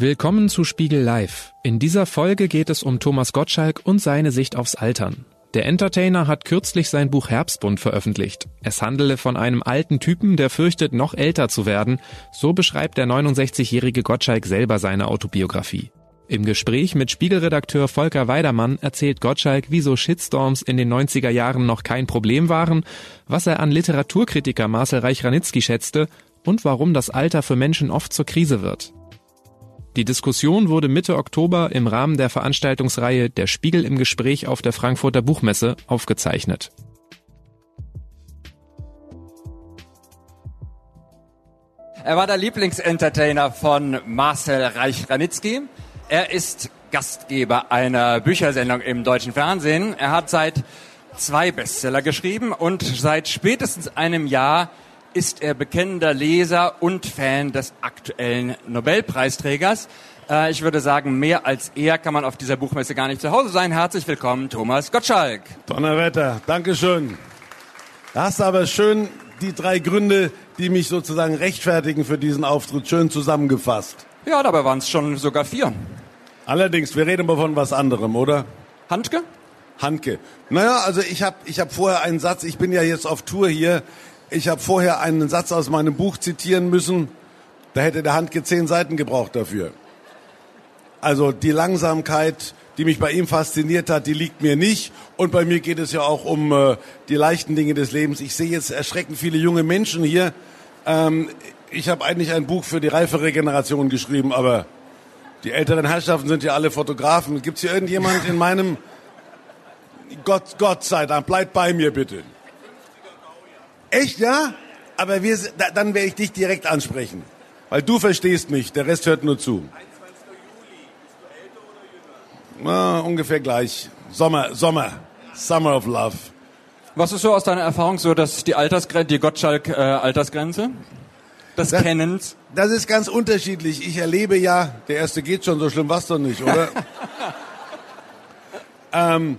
Willkommen zu Spiegel Live. In dieser Folge geht es um Thomas Gottschalk und seine Sicht aufs Altern. Der Entertainer hat kürzlich sein Buch Herbstbund veröffentlicht. Es handele von einem alten Typen, der fürchtet, noch älter zu werden. So beschreibt der 69-jährige Gottschalk selber seine Autobiografie. Im Gespräch mit Spiegelredakteur Volker Weidermann erzählt Gottschalk, wieso Shitstorms in den 90er Jahren noch kein Problem waren, was er an Literaturkritiker Marcel Reich-Ranitzky schätzte und warum das Alter für Menschen oft zur Krise wird. Die Diskussion wurde Mitte Oktober im Rahmen der Veranstaltungsreihe Der Spiegel im Gespräch auf der Frankfurter Buchmesse aufgezeichnet. Er war der Lieblingsentertainer von Marcel Reich-Ranitzky. Er ist Gastgeber einer Büchersendung im deutschen Fernsehen. Er hat seit zwei Bestseller geschrieben und seit spätestens einem Jahr ist er bekennender Leser und Fan des aktuellen Nobelpreisträgers. Äh, ich würde sagen, mehr als er kann man auf dieser Buchmesse gar nicht zu Hause sein. Herzlich willkommen, Thomas Gottschalk. Donnerwetter, Dankeschön. Da hast du aber schön die drei Gründe, die mich sozusagen rechtfertigen für diesen Auftritt, schön zusammengefasst. Ja, dabei waren es schon sogar vier. Allerdings, wir reden aber von was anderem, oder? Handke? Handke. Naja, also ich habe ich hab vorher einen Satz, ich bin ja jetzt auf Tour hier, ich habe vorher einen Satz aus meinem Buch zitieren müssen. Da hätte der Handke zehn Seiten gebraucht dafür. Also die Langsamkeit, die mich bei ihm fasziniert hat, die liegt mir nicht. Und bei mir geht es ja auch um äh, die leichten Dinge des Lebens. Ich sehe jetzt erschreckend viele junge Menschen hier. Ähm, ich habe eigentlich ein Buch für die reifere Generation geschrieben, aber die älteren Herrschaften sind ja alle Fotografen. Gibt es hier irgendjemand in meinem... Gott, Gott sei Dank, bleibt bei mir bitte. Echt, ja? Aber wir, dann werde ich dich direkt ansprechen. Weil du verstehst mich, der Rest hört nur zu. 21. Juli. Bist du älter oder jünger? Na, ungefähr gleich. Sommer, Sommer. Summer of Love. Was ist so aus deiner Erfahrung so, dass die Altersgrenze, die Gottschalk-Altersgrenze? Äh, des das, Kennens? Das ist ganz unterschiedlich. Ich erlebe ja, der erste geht schon, so schlimm war's doch nicht, oder? ähm,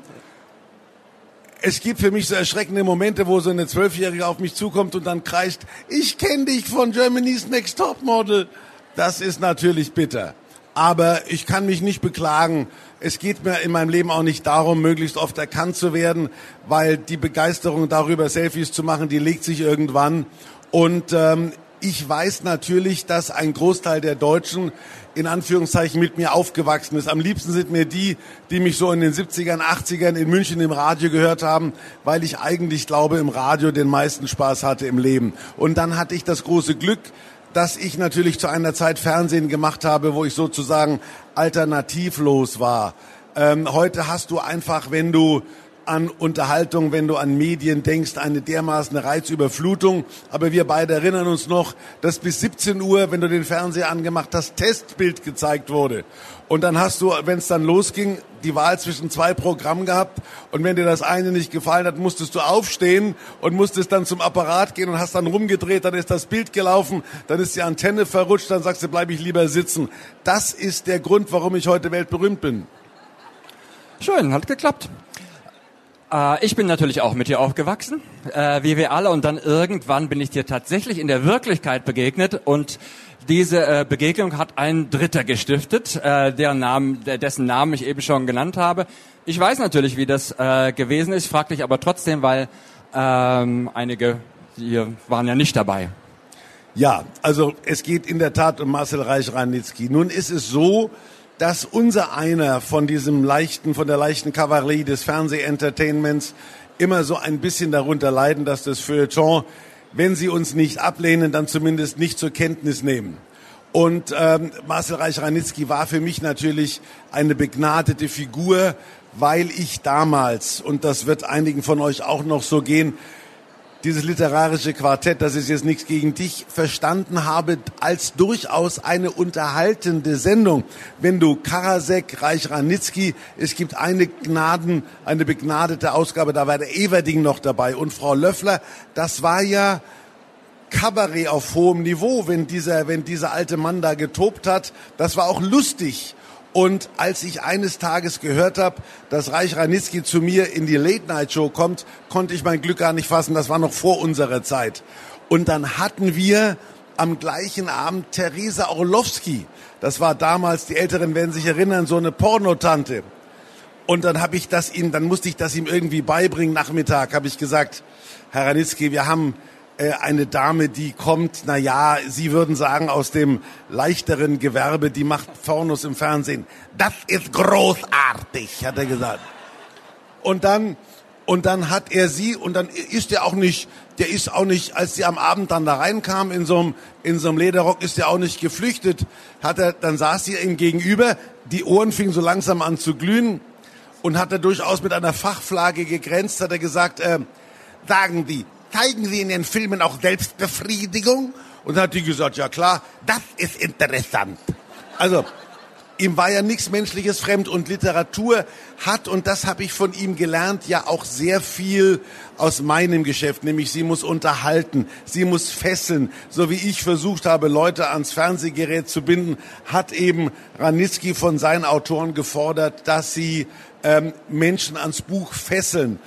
es gibt für mich so erschreckende Momente, wo so eine Zwölfjährige auf mich zukommt und dann kreischt, ich kenne dich von Germany's Next Top Model. Das ist natürlich bitter. Aber ich kann mich nicht beklagen. Es geht mir in meinem Leben auch nicht darum, möglichst oft erkannt zu werden, weil die Begeisterung darüber, Selfies zu machen, die legt sich irgendwann. Und ähm, ich weiß natürlich, dass ein Großteil der Deutschen in Anführungszeichen mit mir aufgewachsen ist. Am liebsten sind mir die, die mich so in den 70ern, 80ern in München im Radio gehört haben, weil ich eigentlich glaube, im Radio den meisten Spaß hatte im Leben. Und dann hatte ich das große Glück, dass ich natürlich zu einer Zeit Fernsehen gemacht habe, wo ich sozusagen alternativlos war. Ähm, heute hast du einfach, wenn du an Unterhaltung, wenn du an Medien denkst, eine dermaßen Reizüberflutung. Aber wir beide erinnern uns noch, dass bis 17 Uhr, wenn du den Fernseher angemacht hast, Testbild gezeigt wurde. Und dann hast du, wenn es dann losging, die Wahl zwischen zwei Programmen gehabt. Und wenn dir das eine nicht gefallen hat, musstest du aufstehen und musstest dann zum Apparat gehen und hast dann rumgedreht, dann ist das Bild gelaufen, dann ist die Antenne verrutscht, dann sagst du, bleib ich lieber sitzen. Das ist der Grund, warum ich heute weltberühmt bin. Schön, hat geklappt. Äh, ich bin natürlich auch mit dir aufgewachsen, äh, wie wir alle. Und dann irgendwann bin ich dir tatsächlich in der Wirklichkeit begegnet. Und diese äh, Begegnung hat ein Dritter gestiftet, äh, deren Namen, dessen Namen ich eben schon genannt habe. Ich weiß natürlich, wie das äh, gewesen ist, frag dich aber trotzdem, weil ähm, einige hier waren ja nicht dabei. Ja, also es geht in der Tat um Marcel Reich-Ranitzky. Nun ist es so, dass unser einer von diesem leichten, von der leichten Kavallerie des Fernsehentertainments immer so ein bisschen darunter leiden, dass das Feuilleton, wenn sie uns nicht ablehnen, dann zumindest nicht zur Kenntnis nehmen. Und ähm, Marcel Reich-Ranitzky war für mich natürlich eine begnadete Figur, weil ich damals, und das wird einigen von euch auch noch so gehen, dieses literarische Quartett, das ist jetzt nichts gegen dich, verstanden habe als durchaus eine unterhaltende Sendung. Wenn du Karasek, Reich Ranitzky, es gibt eine Gnaden, eine begnadete Ausgabe, da war der Everding noch dabei und Frau Löffler, das war ja Kabarett auf hohem Niveau, wenn dieser, wenn dieser alte Mann da getobt hat. Das war auch lustig. Und als ich eines Tages gehört habe, dass Reich Ranitzky zu mir in die Late-Night-Show kommt, konnte ich mein Glück gar nicht fassen. Das war noch vor unserer Zeit. Und dann hatten wir am gleichen Abend Theresa Orlowski. Das war damals, die Älteren werden sich erinnern, so eine Pornotante. Und dann habe ich das ihm, dann musste ich das ihm irgendwie beibringen. Nachmittag habe ich gesagt, Herr Ranitzky, wir haben eine Dame, die kommt, na ja, Sie würden sagen, aus dem leichteren Gewerbe, die macht Pornos im Fernsehen. Das ist großartig, hat er gesagt. Und dann, und dann hat er sie, und dann ist er auch nicht, der ist auch nicht, als sie am Abend dann da reinkam in so einem, in so einem Lederrock, ist er auch nicht geflüchtet. Hat er, dann saß sie ihm gegenüber, die Ohren fingen so langsam an zu glühen und hat er durchaus mit einer Fachflagge gegrenzt, hat er gesagt, äh, sagen Sie, zeigen Sie in den Filmen auch Selbstbefriedigung? Und dann hat die gesagt, ja klar, das ist interessant. Also, ihm war ja nichts Menschliches fremd und Literatur hat, und das habe ich von ihm gelernt, ja auch sehr viel aus meinem Geschäft, nämlich sie muss unterhalten, sie muss fesseln. So wie ich versucht habe, Leute ans Fernsehgerät zu binden, hat eben Ranitzky von seinen Autoren gefordert, dass sie ähm, Menschen ans Buch fesseln.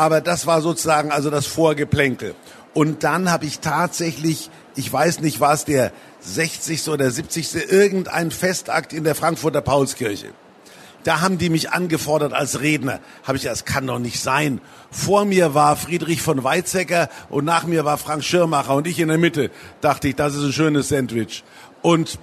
Aber das war sozusagen also das Vorgeplänkel. Und dann habe ich tatsächlich, ich weiß nicht, war es der 60. oder 70. irgendein Festakt in der Frankfurter Paulskirche. Da haben die mich angefordert als Redner. Habe ich das kann doch nicht sein. Vor mir war Friedrich von Weizsäcker und nach mir war Frank Schirmacher und ich in der Mitte. Dachte ich, das ist ein schönes Sandwich. Und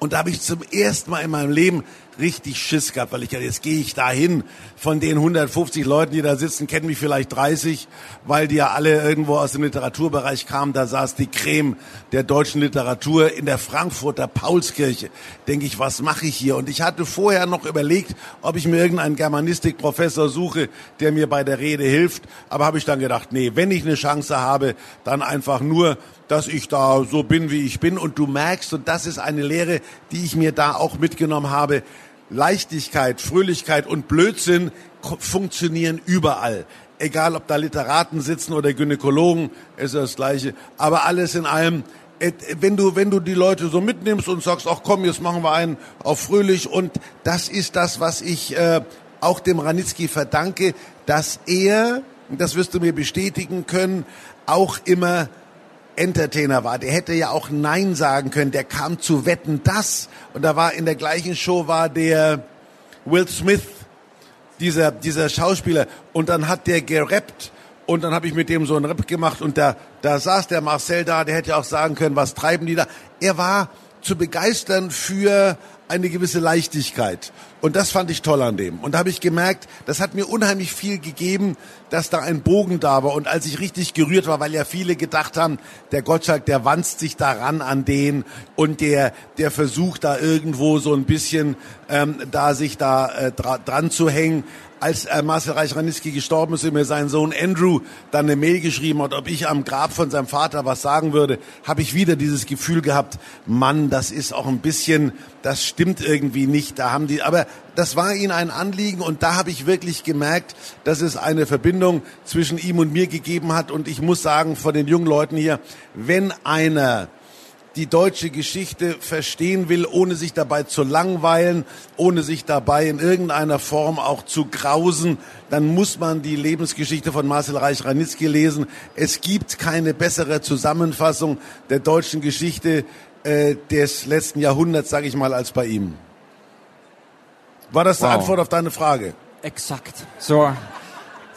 und da habe ich zum ersten Mal in meinem Leben richtig Schiss gehabt, weil ich ja jetzt gehe ich da hin. Von den 150 Leuten, die da sitzen, kennen mich vielleicht 30, weil die ja alle irgendwo aus dem Literaturbereich kamen. Da saß die Creme der deutschen Literatur in der Frankfurter Paulskirche. Denke ich, was mache ich hier? Und ich hatte vorher noch überlegt, ob ich mir irgendeinen Germanistikprofessor suche, der mir bei der Rede hilft. Aber habe ich dann gedacht, nee, wenn ich eine Chance habe, dann einfach nur dass ich da so bin, wie ich bin. Und du merkst, und das ist eine Lehre, die ich mir da auch mitgenommen habe, Leichtigkeit, Fröhlichkeit und Blödsinn funktionieren überall. Egal, ob da Literaten sitzen oder Gynäkologen, ist das Gleiche. Aber alles in allem, wenn du, wenn du die Leute so mitnimmst und sagst, ach komm, jetzt machen wir einen auf fröhlich und das ist das, was ich äh, auch dem Ranitzky verdanke, dass er, das wirst du mir bestätigen können, auch immer Entertainer war. Der hätte ja auch Nein sagen können. Der kam zu Wetten das. Und da war in der gleichen Show war der Will Smith, dieser, dieser Schauspieler. Und dann hat der gerappt. Und dann habe ich mit dem so einen Rap gemacht. Und da, da saß der Marcel da. Der hätte auch sagen können, was treiben die da. Er war zu begeistern für eine gewisse Leichtigkeit. Und das fand ich toll an dem. Und da habe ich gemerkt, das hat mir unheimlich viel gegeben, dass da ein Bogen da war. Und als ich richtig gerührt war, weil ja viele gedacht haben, der Gottschalk, der wanzt sich daran an den und der, der versucht da irgendwo so ein bisschen ähm, da sich da äh, dra dran zu hängen als äh, Marcel Reich-Ranitzky gestorben ist und mir sein Sohn Andrew dann eine Mail geschrieben hat, ob ich am Grab von seinem Vater was sagen würde, habe ich wieder dieses Gefühl gehabt, Mann, das ist auch ein bisschen, das stimmt irgendwie nicht. Da haben die, aber das war ihnen ein Anliegen und da habe ich wirklich gemerkt, dass es eine Verbindung zwischen ihm und mir gegeben hat. Und ich muss sagen, von den jungen Leuten hier, wenn einer die deutsche Geschichte verstehen will, ohne sich dabei zu langweilen, ohne sich dabei in irgendeiner Form auch zu grausen, dann muss man die Lebensgeschichte von Marcel Reich-Ranitzky lesen. Es gibt keine bessere Zusammenfassung der deutschen Geschichte äh, des letzten Jahrhunderts, sage ich mal, als bei ihm. War das die wow. Antwort auf deine Frage? Exakt. So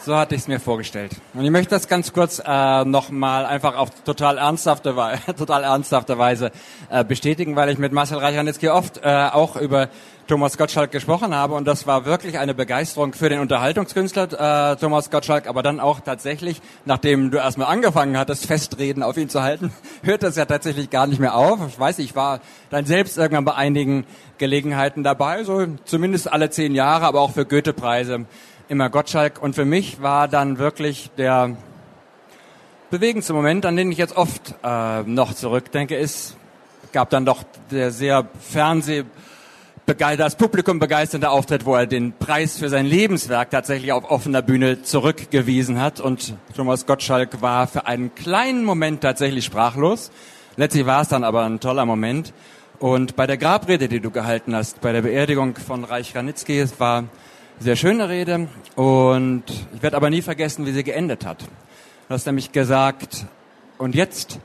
so hatte ich es mir vorgestellt. Und ich möchte das ganz kurz äh, nochmal einfach auf total ernsthafte, total ernsthafte Weise äh, bestätigen, weil ich mit Marcel Reichanitzky oft äh, auch über Thomas Gottschalk gesprochen habe und das war wirklich eine Begeisterung für den Unterhaltungskünstler äh, Thomas Gottschalk, aber dann auch tatsächlich, nachdem du erstmal angefangen hattest, Festreden auf ihn zu halten, hört das ja tatsächlich gar nicht mehr auf. Ich weiß, ich war dann selbst irgendwann bei einigen Gelegenheiten dabei, so zumindest alle zehn Jahre, aber auch für Goethe-Preise immer Gottschalk. Und für mich war dann wirklich der bewegendste Moment, an den ich jetzt oft äh, noch zurückdenke, ist, gab dann doch der sehr Fernseh das Publikum begeisternde Auftritt, wo er den Preis für sein Lebenswerk tatsächlich auf offener Bühne zurückgewiesen hat. Und Thomas Gottschalk war für einen kleinen Moment tatsächlich sprachlos. Letztlich war es dann aber ein toller Moment. Und bei der Grabrede, die du gehalten hast, bei der Beerdigung von Reich Ranitzky, es war sehr schöne Rede und ich werde aber nie vergessen, wie sie geendet hat. Du hast nämlich gesagt, und jetzt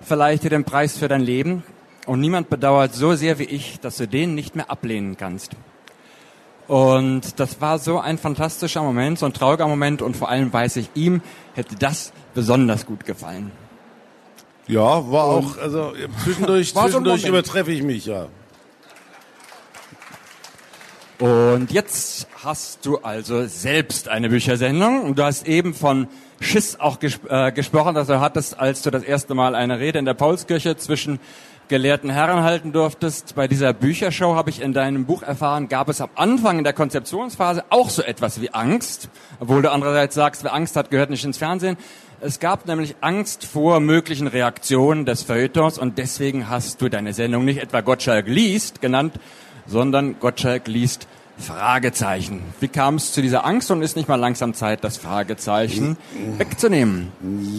verleiht dir den Preis für dein Leben und niemand bedauert so sehr wie ich, dass du den nicht mehr ablehnen kannst. Und das war so ein fantastischer Moment, so ein trauriger Moment und vor allem weiß ich, ihm hätte das besonders gut gefallen. Ja, war auch, also zwischendurch, zwischendurch übertreffe ich mich, ja. Und jetzt hast du also selbst eine Büchersendung und du hast eben von Schiss auch ges äh, gesprochen, dass du hattest, als du das erste Mal eine Rede in der Paulskirche zwischen gelehrten Herren halten durftest. Bei dieser Büchershow habe ich in deinem Buch erfahren, gab es am Anfang in der Konzeptionsphase auch so etwas wie Angst, obwohl du andererseits sagst, wer Angst hat, gehört nicht ins Fernsehen. Es gab nämlich Angst vor möglichen Reaktionen des Feuilletons und deswegen hast du deine Sendung nicht etwa Gottschalk liest genannt, sondern Gottschalk liest Fragezeichen. Wie kam es zu dieser Angst und ist nicht mal langsam Zeit, das Fragezeichen wegzunehmen?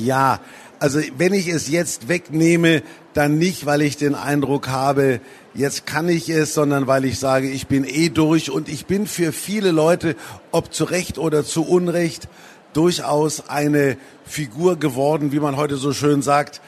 Ja, also wenn ich es jetzt wegnehme, dann nicht, weil ich den Eindruck habe, jetzt kann ich es, sondern weil ich sage, ich bin eh durch und ich bin für viele Leute, ob zu Recht oder zu Unrecht, durchaus eine Figur geworden, wie man heute so schön sagt,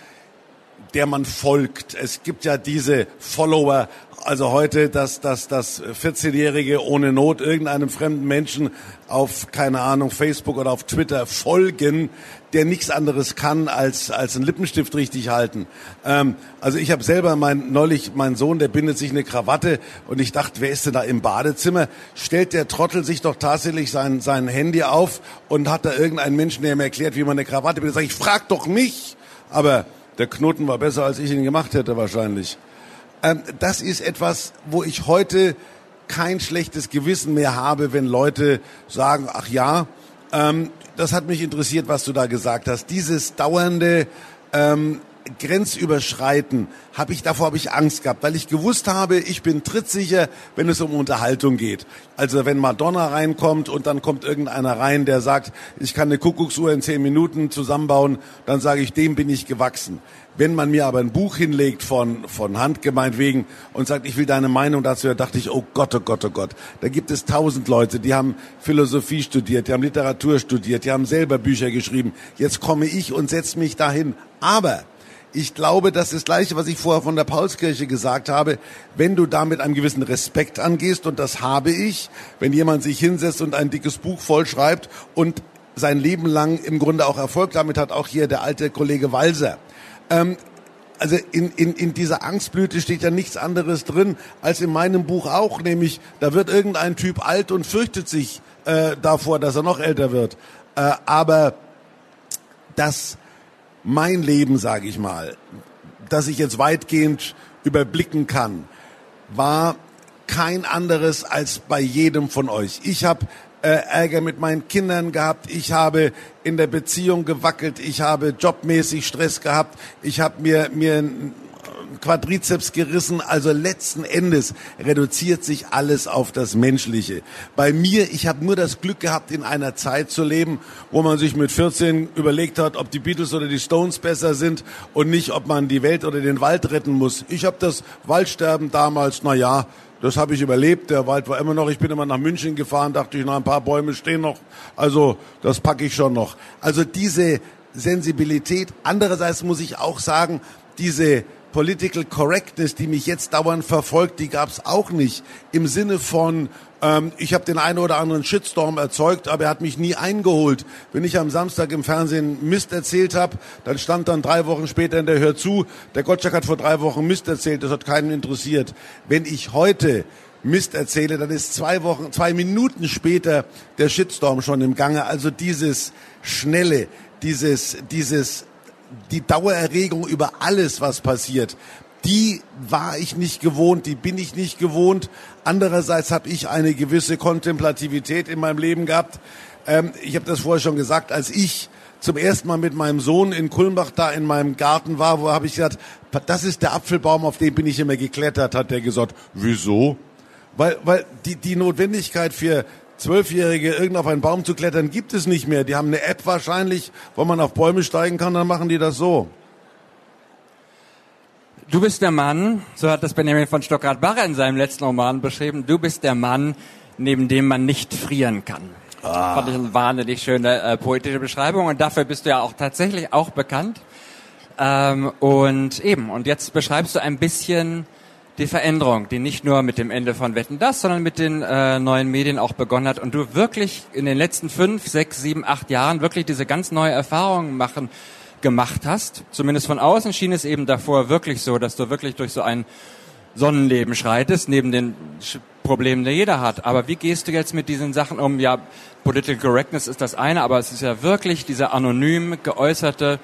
der man folgt. Es gibt ja diese Follower, also heute, dass, dass, dass 14-Jährige ohne Not irgendeinem fremden Menschen auf, keine Ahnung, Facebook oder auf Twitter folgen, der nichts anderes kann, als, als einen Lippenstift richtig halten. Ähm, also ich habe selber mein, neulich, mein Sohn, der bindet sich eine Krawatte und ich dachte, wer ist denn da im Badezimmer? Stellt der Trottel sich doch tatsächlich sein, sein Handy auf und hat da irgendeinen Menschen, der ihm erklärt, wie man eine Krawatte bindet. Sag ich, frag doch mich! Aber der Knoten war besser, als ich ihn gemacht hätte wahrscheinlich. Ähm, das ist etwas, wo ich heute kein schlechtes Gewissen mehr habe, wenn Leute sagen, ach ja, ähm, das hat mich interessiert, was du da gesagt hast. Dieses dauernde ähm, Grenzüberschreiten habe ich davor habe ich Angst gehabt, weil ich gewusst habe, ich bin trittsicher, wenn es um Unterhaltung geht. Also wenn Madonna reinkommt und dann kommt irgendeiner rein, der sagt, ich kann eine Kuckucksuhr in zehn Minuten zusammenbauen, dann sage ich, dem bin ich gewachsen. Wenn man mir aber ein Buch hinlegt von, von Hand gemeint wegen und sagt, ich will deine Meinung dazu, da dachte ich, oh Gott, oh Gott, oh Gott. Da gibt es tausend Leute, die haben Philosophie studiert, die haben Literatur studiert, die haben selber Bücher geschrieben. Jetzt komme ich und setze mich dahin. Aber ich glaube, das ist das Gleiche, was ich vorher von der Paulskirche gesagt habe. Wenn du da mit einem gewissen Respekt angehst, und das habe ich, wenn jemand sich hinsetzt und ein dickes Buch vollschreibt und sein Leben lang im Grunde auch Erfolg damit hat, auch hier der alte Kollege Walser. Ähm, also in, in, in dieser Angstblüte steht ja nichts anderes drin als in meinem Buch auch, nämlich da wird irgendein Typ alt und fürchtet sich äh, davor, dass er noch älter wird. Äh, aber das mein Leben, sage ich mal, das ich jetzt weitgehend überblicken kann, war kein anderes als bei jedem von euch. Ich habe äh, Ärger mit meinen Kindern gehabt, ich habe in der Beziehung gewackelt, ich habe jobmäßig Stress gehabt, ich habe mir mir Quadrizeps gerissen. Also letzten Endes reduziert sich alles auf das Menschliche. Bei mir, ich habe nur das Glück gehabt, in einer Zeit zu leben, wo man sich mit 14 überlegt hat, ob die Beatles oder die Stones besser sind und nicht, ob man die Welt oder den Wald retten muss. Ich habe das Waldsterben damals, na ja, das habe ich überlebt. Der Wald war immer noch. Ich bin immer nach München gefahren, dachte ich, na, ein paar Bäume stehen noch. Also das packe ich schon noch. Also diese Sensibilität. Andererseits muss ich auch sagen, diese Political Correctness, die mich jetzt dauernd verfolgt, die gab es auch nicht. Im Sinne von, ähm, ich habe den einen oder anderen Shitstorm erzeugt, aber er hat mich nie eingeholt. Wenn ich am Samstag im Fernsehen Mist erzählt habe, dann stand dann drei Wochen später in der Hör zu, der Gottschalk hat vor drei Wochen Mist erzählt, das hat keinen interessiert. Wenn ich heute Mist erzähle, dann ist zwei Wochen, zwei Minuten später der Shitstorm schon im Gange. Also dieses schnelle, dieses, dieses die Dauererregung über alles, was passiert, die war ich nicht gewohnt, die bin ich nicht gewohnt. Andererseits habe ich eine gewisse Kontemplativität in meinem Leben gehabt. Ähm, ich habe das vorher schon gesagt, als ich zum ersten Mal mit meinem Sohn in Kulmbach da in meinem Garten war, wo habe ich gesagt, das ist der Apfelbaum, auf den bin ich immer geklettert, hat der gesagt. Wieso? Weil, weil die, die Notwendigkeit für Zwölfjährige irgend auf einen Baum zu klettern gibt es nicht mehr. Die haben eine App wahrscheinlich, wo man auf Bäume steigen kann, dann machen die das so. Du bist der Mann, so hat das Benjamin von Stockrad-Barre in seinem letzten Roman beschrieben, du bist der Mann, neben dem man nicht frieren kann. Ah. Fand ich eine wahnsinnig schöne äh, poetische Beschreibung und dafür bist du ja auch tatsächlich auch bekannt. Ähm, und eben, und jetzt beschreibst du ein bisschen die Veränderung, die nicht nur mit dem Ende von Wetten das, sondern mit den äh, neuen Medien auch begonnen hat und du wirklich in den letzten fünf, sechs, sieben, acht Jahren wirklich diese ganz neue Erfahrungen machen gemacht hast. Zumindest von außen schien es eben davor wirklich so, dass du wirklich durch so ein Sonnenleben schreitest, neben den Problemen, die jeder hat. Aber wie gehst du jetzt mit diesen Sachen um? Ja, Political Correctness ist das eine, aber es ist ja wirklich dieser anonym geäußerte,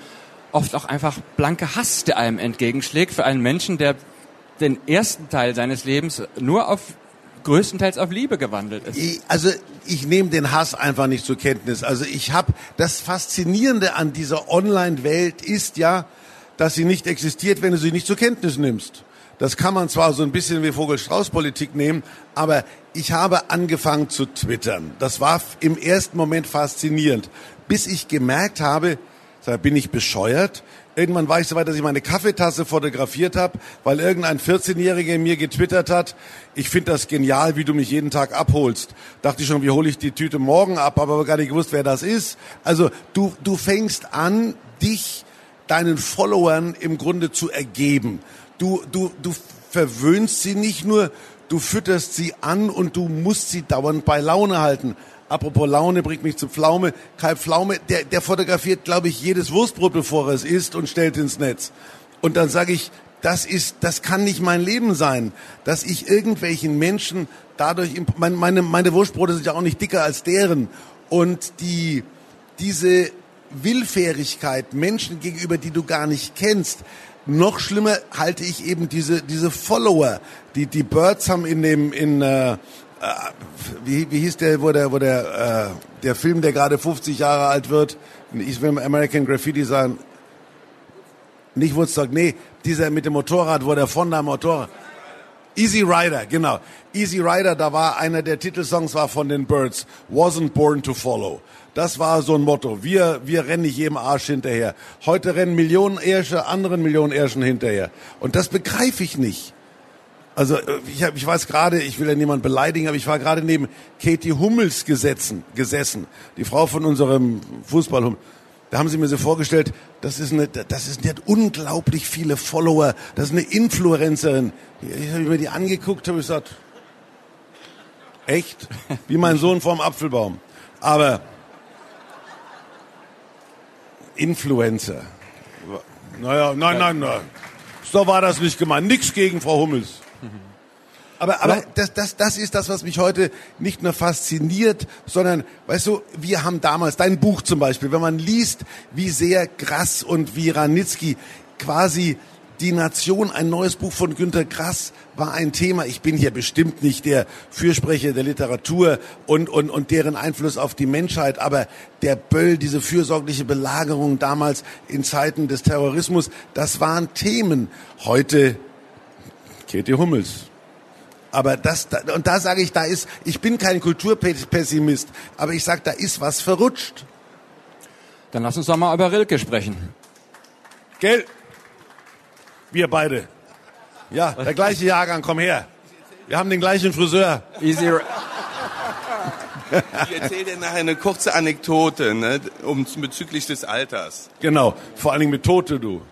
oft auch einfach blanke Hass, der einem entgegenschlägt für einen Menschen, der den ersten Teil seines Lebens nur auf größtenteils auf Liebe gewandelt ist. Also ich nehme den Hass einfach nicht zur Kenntnis. Also ich habe das Faszinierende an dieser Online-Welt ist ja, dass sie nicht existiert, wenn du sie nicht zur Kenntnis nimmst. Das kann man zwar so ein bisschen wie Vogel-Strauß-Politik nehmen, aber ich habe angefangen zu twittern. Das war im ersten Moment faszinierend, bis ich gemerkt habe, da bin ich bescheuert. Irgendwann war ich so weit, dass ich meine Kaffeetasse fotografiert habe, weil irgendein 14-Jähriger mir getwittert hat, ich finde das genial, wie du mich jeden Tag abholst. Dachte ich schon, wie hole ich die Tüte morgen ab, aber gar nicht gewusst, wer das ist. Also du, du fängst an, dich deinen Followern im Grunde zu ergeben. Du, du, du verwöhnst sie nicht nur, du fütterst sie an und du musst sie dauernd bei Laune halten. Apropos Laune bringt mich zu Pflaume. Kai Pflaume, der, der fotografiert, glaube ich, jedes Wurstbrot, bevor er es isst und stellt ins Netz. Und dann sage ich, das ist, das kann nicht mein Leben sein, dass ich irgendwelchen Menschen dadurch, meine, meine, meine Wurstbrote sind ja auch nicht dicker als deren. Und die, diese Willfährigkeit Menschen gegenüber, die du gar nicht kennst, noch schlimmer halte ich eben diese, diese Follower. Die, die Birds haben in dem, in, äh, wie, wie hieß der, wo der, wo der, äh, der Film, der gerade 50 Jahre alt wird, ich will American Graffiti sagen, nicht Woodstock, nee, dieser mit dem Motorrad, wo der von der Motorrad, Easy Rider, genau. Easy Rider, da war einer der Titelsongs war von den Birds, Wasn't Born to Follow. Das war so ein Motto. Wir, wir rennen nicht jedem Arsch hinterher. Heute rennen Millionen Ärsche anderen Millionen Ärschen hinterher. Und das begreife ich nicht. Also äh, ich, hab, ich weiß gerade, ich will ja niemand beleidigen, aber ich war gerade neben Katie Hummels gesetzen, gesessen, die Frau von unserem Fußball. Da haben sie mir so vorgestellt, das ist eine, das ist, die hat unglaublich viele Follower, das ist eine Influencerin. Ich habe mir die angeguckt, habe gesagt, echt, wie mein Sohn vorm Apfelbaum. Aber Influencer. Naja, nein, nein, nein. So war das nicht gemeint. Nix gegen Frau Hummels. Aber, aber das, das, das ist das, was mich heute nicht nur fasziniert, sondern, weißt du, wir haben damals, dein Buch zum Beispiel, wenn man liest, wie sehr Grass und wie Ranitzky quasi die Nation, ein neues Buch von Günter Grass war ein Thema. Ich bin hier bestimmt nicht der Fürsprecher der Literatur und, und, und deren Einfluss auf die Menschheit, aber der Böll, diese fürsorgliche Belagerung damals in Zeiten des Terrorismus, das waren Themen. Heute Katie Hummels. Aber das, und da sage ich, da ist, ich bin kein Kulturpessimist, aber ich sage, da ist was verrutscht. Dann lass uns doch mal über Rilke sprechen. Gell? Wir beide. Ja, der gleiche Jahrgang, komm her. Wir haben den gleichen Friseur. Easy. Ich erzähle dir nachher eine kurze Anekdote ne, um, bezüglich des Alters. Genau, vor allen Dingen mit Tote, du.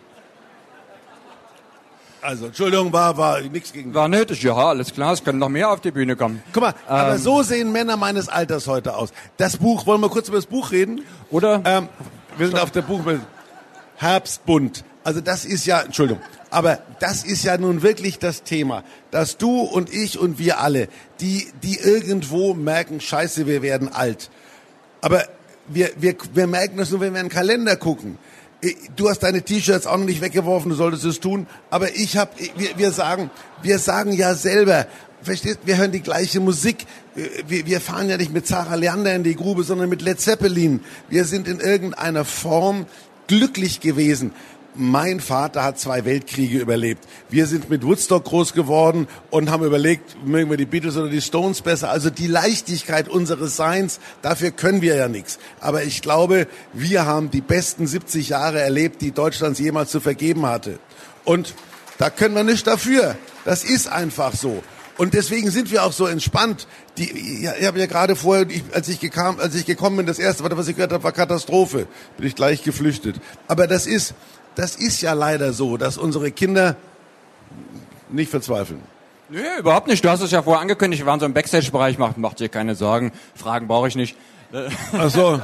Also, Entschuldigung, war, war nichts gegen... War nötig, ja, alles klar, es können noch mehr auf die Bühne kommen. Guck mal, ähm, aber so sehen Männer meines Alters heute aus. Das Buch, wollen wir kurz über das Buch reden? Oder? Ähm, wir sind auf der Buch... Herbstbund. Also das ist ja, Entschuldigung, aber das ist ja nun wirklich das Thema, dass du und ich und wir alle, die, die irgendwo merken, scheiße, wir werden alt. Aber wir, wir, wir merken das nur, wenn wir in den Kalender gucken. Du hast deine T-Shirts auch noch nicht weggeworfen, du solltest es tun. Aber ich habe, wir, wir sagen, wir sagen ja selber, verstehst, wir hören die gleiche Musik. Wir, wir fahren ja nicht mit Sarah Leander in die Grube, sondern mit Led Zeppelin. Wir sind in irgendeiner Form glücklich gewesen mein Vater hat zwei Weltkriege überlebt. Wir sind mit Woodstock groß geworden und haben überlegt, mögen wir die Beatles oder die Stones besser. Also die Leichtigkeit unseres Seins, dafür können wir ja nichts. Aber ich glaube, wir haben die besten 70 Jahre erlebt, die Deutschlands jemals zu vergeben hatte. Und da können wir nicht dafür. Das ist einfach so. Und deswegen sind wir auch so entspannt. Die, ich habe ja gerade vorher, ich, als, ich gekam, als ich gekommen bin, das erste, was ich gehört habe, war Katastrophe. Bin ich gleich geflüchtet. Aber das ist, das ist ja leider so, dass unsere Kinder nicht verzweifeln. Nö, überhaupt nicht. Du hast es ja vorher angekündigt. Wir waren so im Backstage-Bereich. Macht, macht dir keine Sorgen. Fragen brauche ich nicht. Ach so.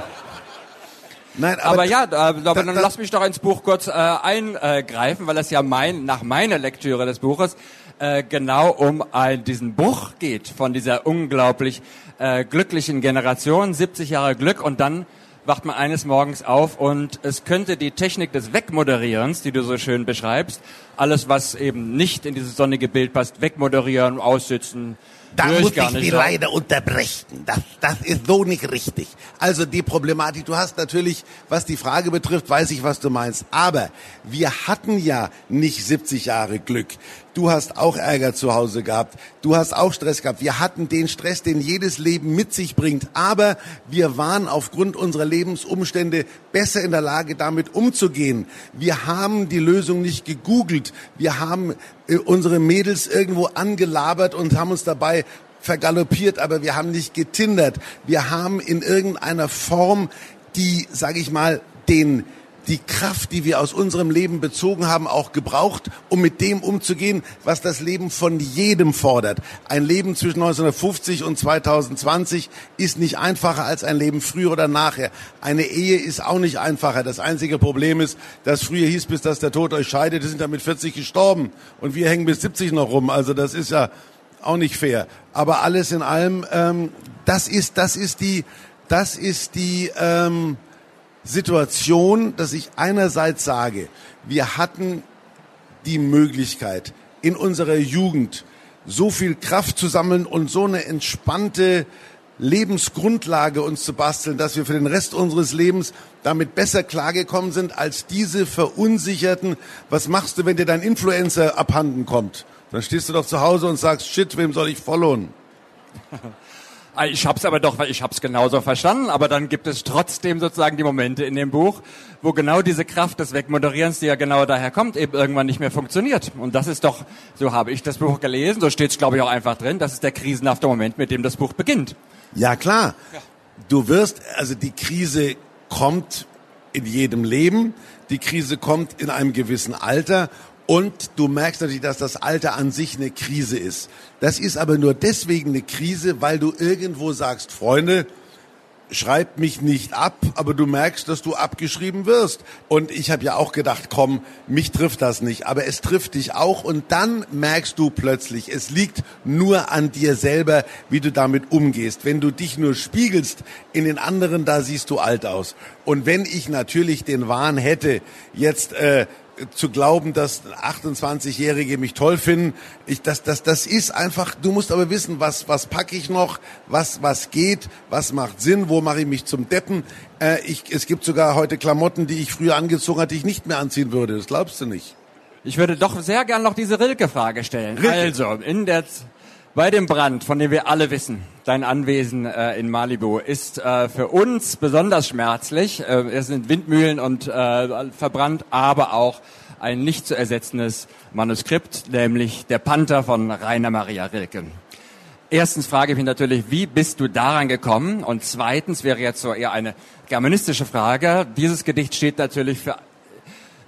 Nein, aber, Aber ja, da, aber dann da- lass mich doch ins Buch kurz äh, eingreifen, weil das ja mein, nach meiner Lektüre des Buches äh, genau um ein, diesen Bruch geht von dieser unglaublich äh, glücklichen Generation, 70 Jahre Glück und dann wacht man eines Morgens auf und es könnte die Technik des Wegmoderierens, die du so schön beschreibst, alles was eben nicht in dieses sonnige Bild passt, wegmoderieren, aussitzen, Da muss ich nicht Sie leider unterbrechen. Das, das ist so nicht richtig. Also die Problematik, du hast natürlich, was die Frage betrifft, weiß ich, was du meinst. Aber wir hatten ja nicht 70 Jahre Glück. Du hast auch Ärger zu Hause gehabt. Du hast auch Stress gehabt. Wir hatten den Stress, den jedes Leben mit sich bringt. Aber wir waren aufgrund unserer Lebensumstände besser in der Lage, damit umzugehen. Wir haben die Lösung nicht gegoogelt. Wir haben äh, unsere Mädels irgendwo angelabert und haben uns dabei vergaloppiert, aber wir haben nicht getindert. Wir haben in irgendeiner Form die, sage ich mal, den die Kraft, die wir aus unserem Leben bezogen haben, auch gebraucht, um mit dem umzugehen, was das Leben von jedem fordert. Ein Leben zwischen 1950 und 2020 ist nicht einfacher als ein Leben früher oder nachher. Eine Ehe ist auch nicht einfacher. Das einzige Problem ist, dass früher hieß, bis dass der Tod euch scheidet, sind dann mit 40 gestorben und wir hängen bis 70 noch rum. Also das ist ja auch nicht fair. Aber alles in allem, ähm, das ist, das ist die, das ist die ähm, Situation, dass ich einerseits sage, wir hatten die Möglichkeit in unserer Jugend so viel Kraft zu sammeln und so eine entspannte Lebensgrundlage uns zu basteln, dass wir für den Rest unseres Lebens damit besser klargekommen sind als diese verunsicherten, was machst du, wenn dir dein Influencer abhanden kommt? Dann stehst du doch zu Hause und sagst, shit, wem soll ich followen? Ah, Ich hab's aber doch, weil ich hab's genauso verstanden, aber dann gibt es trotzdem sozusagen die Momente in dem Buch, wo genau diese Kraft des Wegmoderierens, die ja genau daher kommt, eben irgendwann nicht mehr funktioniert. Und das ist doch, so habe ich das Buch gelesen, so steht's glaube ich auch einfach drin, das ist der krisenhafte Moment, mit dem das Buch beginnt. Ja, klar. Du wirst, also die Krise kommt in jedem Leben, die Krise kommt in einem gewissen Alter und du merkst natürlich, dass das Alter an sich eine Krise ist. Das ist aber nur deswegen eine Krise, weil du irgendwo sagst, Freunde, schreib mich nicht ab, aber du merkst, dass du abgeschrieben wirst. Und ich habe ja auch gedacht, komm, mich trifft das nicht, aber es trifft dich auch und dann merkst du plötzlich, es liegt nur an dir selber, wie du damit umgehst. Wenn du dich nur spiegelst in den anderen, da siehst du alt aus. Und wenn ich natürlich den Wahn hätte, jetzt äh, zu glauben, dass 28-Jährige mich toll finden. Ich, das, das, das ist einfach, du musst aber wissen, was, was packe ich noch, was, was geht, was macht Sinn, wo mache ich mich zum Deppen. Äh, ich, es gibt sogar heute Klamotten, die ich früher angezogen hatte, die ich nicht mehr anziehen würde. Das glaubst du nicht. Ich würde doch sehr gern noch diese Rilke-Frage stellen. Rilke. Also, in der, bei dem Brand, von dem wir alle wissen, dein Anwesen äh, in Malibu ist äh, für uns besonders schmerzlich. Äh, es sind Windmühlen und äh, verbrannt, aber auch ein nicht zu ersetzendes Manuskript, nämlich der Panther von Rainer Maria Rilke. Erstens frage ich mich natürlich, wie bist du daran gekommen? Und zweitens wäre jetzt so eher eine germanistische Frage. Dieses Gedicht steht natürlich für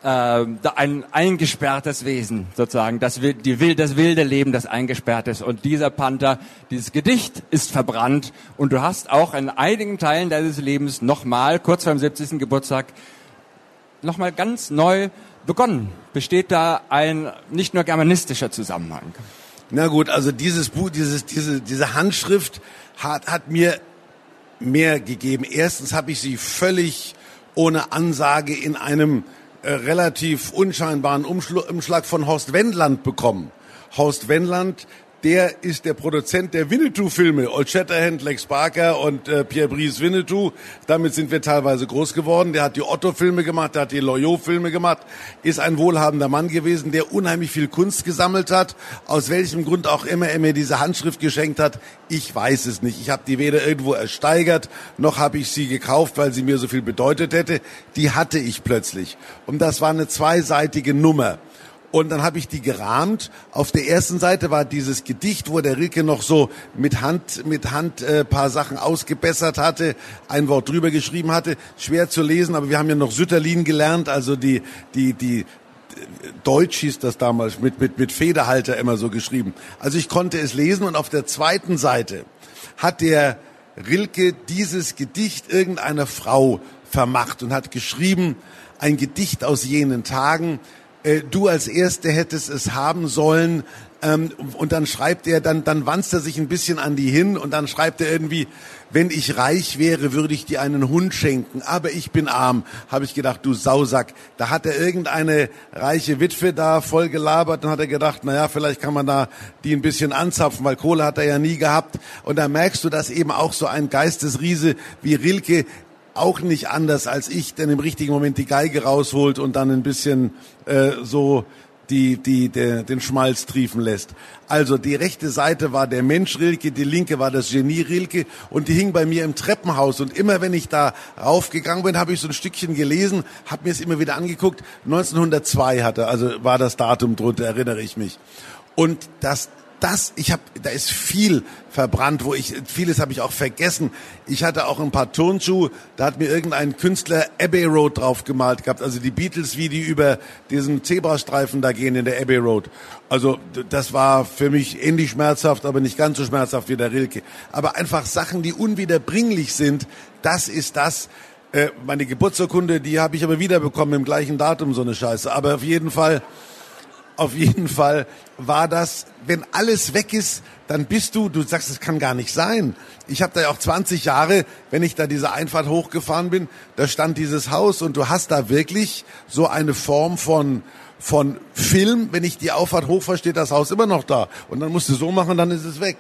äh, ein eingesperrtes Wesen sozusagen, das, die, das wilde Leben, das eingesperrt ist. Und dieser Panther, dieses Gedicht ist verbrannt und du hast auch in einigen Teilen deines Lebens nochmal, kurz vor dem 70. Geburtstag, nochmal ganz neu begonnen. Besteht da ein nicht nur germanistischer Zusammenhang? Na gut, also dieses Buch, dieses, diese, diese Handschrift hat, hat mir mehr gegeben. Erstens habe ich sie völlig ohne Ansage in einem äh, relativ unscheinbaren Umschlag von Horst Wendland bekommen. Horst Wendland, der ist der Produzent der Winnetou-Filme. Old Shatterhand, Lex Barker und äh, Pierre Brice Winnetou. Damit sind wir teilweise groß geworden. Der hat die Otto-Filme gemacht, der hat die Loyot-Filme gemacht, ist ein wohlhabender Mann gewesen, der unheimlich viel Kunst gesammelt hat. Aus welchem Grund auch immer er mir diese Handschrift geschenkt hat, ich weiß es nicht. Ich habe die weder irgendwo ersteigert, noch habe ich sie gekauft, weil sie mir so viel bedeutet hätte. Die hatte ich plötzlich. Und das war eine zweiseitige Nummer. Und dann habe ich die gerahmt. Auf der ersten Seite war dieses Gedicht, wo der Rilke noch so mit Hand mit Hand äh, paar Sachen ausgebessert hatte, ein Wort drüber geschrieben hatte. Schwer zu lesen, aber wir haben ja noch Sütterlin gelernt, also die die die Deutsch hieß das damals mit mit mit Federhalter immer so geschrieben. Also ich konnte es lesen und auf der zweiten Seite hat der Rilke dieses Gedicht irgendeiner Frau vermacht und hat geschrieben ein Gedicht aus jenen Tagen äh, du als Erste hättest es haben sollen. Ähm, und dann schreibt er, dann, dann wanzt er sich ein bisschen an die hin und dann schreibt er irgendwie, wenn ich reich wäre, würde ich dir einen Hund schenken, aber ich bin arm. Habe ich gedacht, du Sausack. Da hat er irgendeine reiche Witwe da voll gelabert und hat er gedacht, na ja, vielleicht kann man da die ein bisschen anzapfen, weil Kohle hat er ja nie gehabt. Und da merkst du, dass eben auch so ein Geistesriese wie Rilke auch nicht anders als ich, denn im richtigen Moment die Geige rausholt und dann ein bisschen äh, so die, die, der, den Schmalz triefen lässt. Also die rechte Seite war der Mensch Rilke, die linke war das Genie Rilke und die hing bei mir im Treppenhaus. Und immer wenn ich da raufgegangen bin, habe ich so ein Stückchen gelesen, habe mir es immer wieder angeguckt. 1902 hatte, also war das Datum drunter, erinnere ich mich. Und das das, ich habe, da ist viel verbrannt, wo ich, vieles habe ich auch vergessen. Ich hatte auch ein paar Turnschuhe, da hat mir irgendein Künstler Abbey Road drauf gemalt gehabt, also die Beatles, wie die über diesen Zebrastreifen da gehen in der Abbey Road. Also das war für mich ähnlich schmerzhaft, aber nicht ganz so schmerzhaft wie der Rilke. Aber einfach Sachen, die unwiederbringlich sind, das ist das. Äh, meine Geburtsurkunde, die habe ich aber wiederbekommen im gleichen Datum, so eine Scheiße. Aber auf jeden Fall auf jeden Fall war das, wenn alles weg ist, dann bist du, du sagst, es kann gar nicht sein. Ich habe da ja auch 20 Jahre, wenn ich da diese Einfahrt hochgefahren bin, da stand dieses Haus und du hast da wirklich so eine Form von von Film, wenn ich die Auffahrt hochfahre, steht das Haus immer noch da. Und dann musst du so machen, dann ist es weg.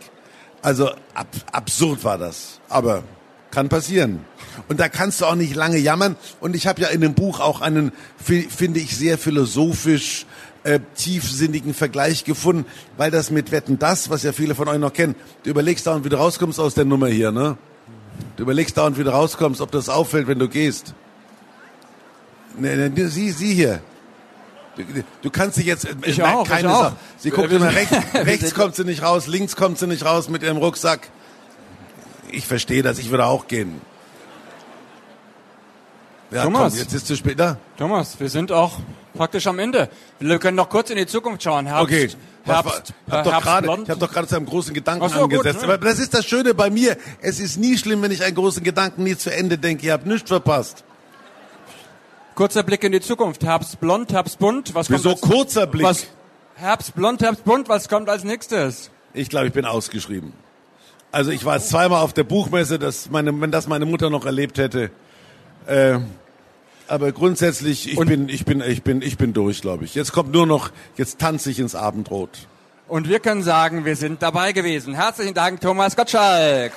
Also ab, absurd war das. Aber kann passieren. Und da kannst du auch nicht lange jammern. Und ich habe ja in dem Buch auch einen, finde ich, sehr philosophisch äh, tiefsinnigen Vergleich gefunden, weil das mit Wetten das, was ja viele von euch noch kennen, du überlegst da und wieder rauskommst aus der Nummer hier, ne? Du überlegst da und wieder rauskommst, ob das auffällt, wenn du gehst. Ne, ne, sie, sie hier. Du, du kannst dich jetzt, ich nein, auch, keine ich auch. Sie guckt immer rechts, rechts kommt sie nicht raus, links kommt sie nicht raus mit ihrem Rucksack. Ich verstehe das, ich würde auch gehen. Ja, Thomas, komm, jetzt ist zu spät da. Thomas, wir sind auch praktisch am Ende. Wir können noch kurz in die Zukunft schauen. Herbst, okay. Herbst, ich habe doch gerade, ich habe doch gerade zu einem großen Gedanken so, angesetzt. Gut, ne? Aber das ist das Schöne bei mir. Es ist nie schlimm, wenn ich einen großen Gedanken nie zu Ende denke. Ihr habt nichts verpasst. Kurzer Blick in die Zukunft. Herbstblond, Herbstbunt. Was Wieso kommt als, kurzer Blick? Was, Herbstblond, Herbstbunt. Was kommt als nächstes? Ich glaube, ich bin ausgeschrieben. Also ich war zweimal auf der Buchmesse, dass meine, wenn das meine Mutter noch erlebt hätte. Äh, aber grundsätzlich, ich und bin, ich bin, ich bin, ich bin durch, glaube ich. Jetzt kommt nur noch, jetzt tanze ich ins Abendrot. Und wir können sagen, wir sind dabei gewesen. Herzlichen Dank, Thomas Gottschalk.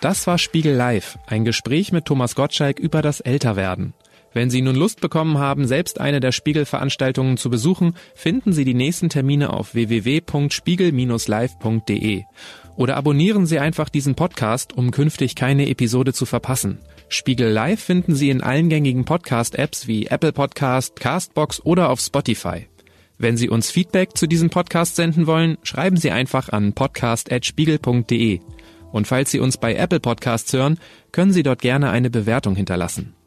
Das war Spiegel Live, ein Gespräch mit Thomas Gottschalk über das Älterwerden. Wenn Sie nun Lust bekommen haben, selbst eine der Spiegel-Veranstaltungen zu besuchen, finden Sie die nächsten Termine auf www.spiegel-live.de. Oder abonnieren Sie einfach diesen Podcast, um künftig keine Episode zu verpassen. Spiegel Live finden Sie in allen gängigen Podcast-Apps wie Apple Podcast, Castbox oder auf Spotify. Wenn Sie uns Feedback zu diesem Podcast senden wollen, schreiben Sie einfach an podcast.spiegel.de. Und falls Sie uns bei Apple Podcasts hören, können Sie dort gerne eine Bewertung hinterlassen.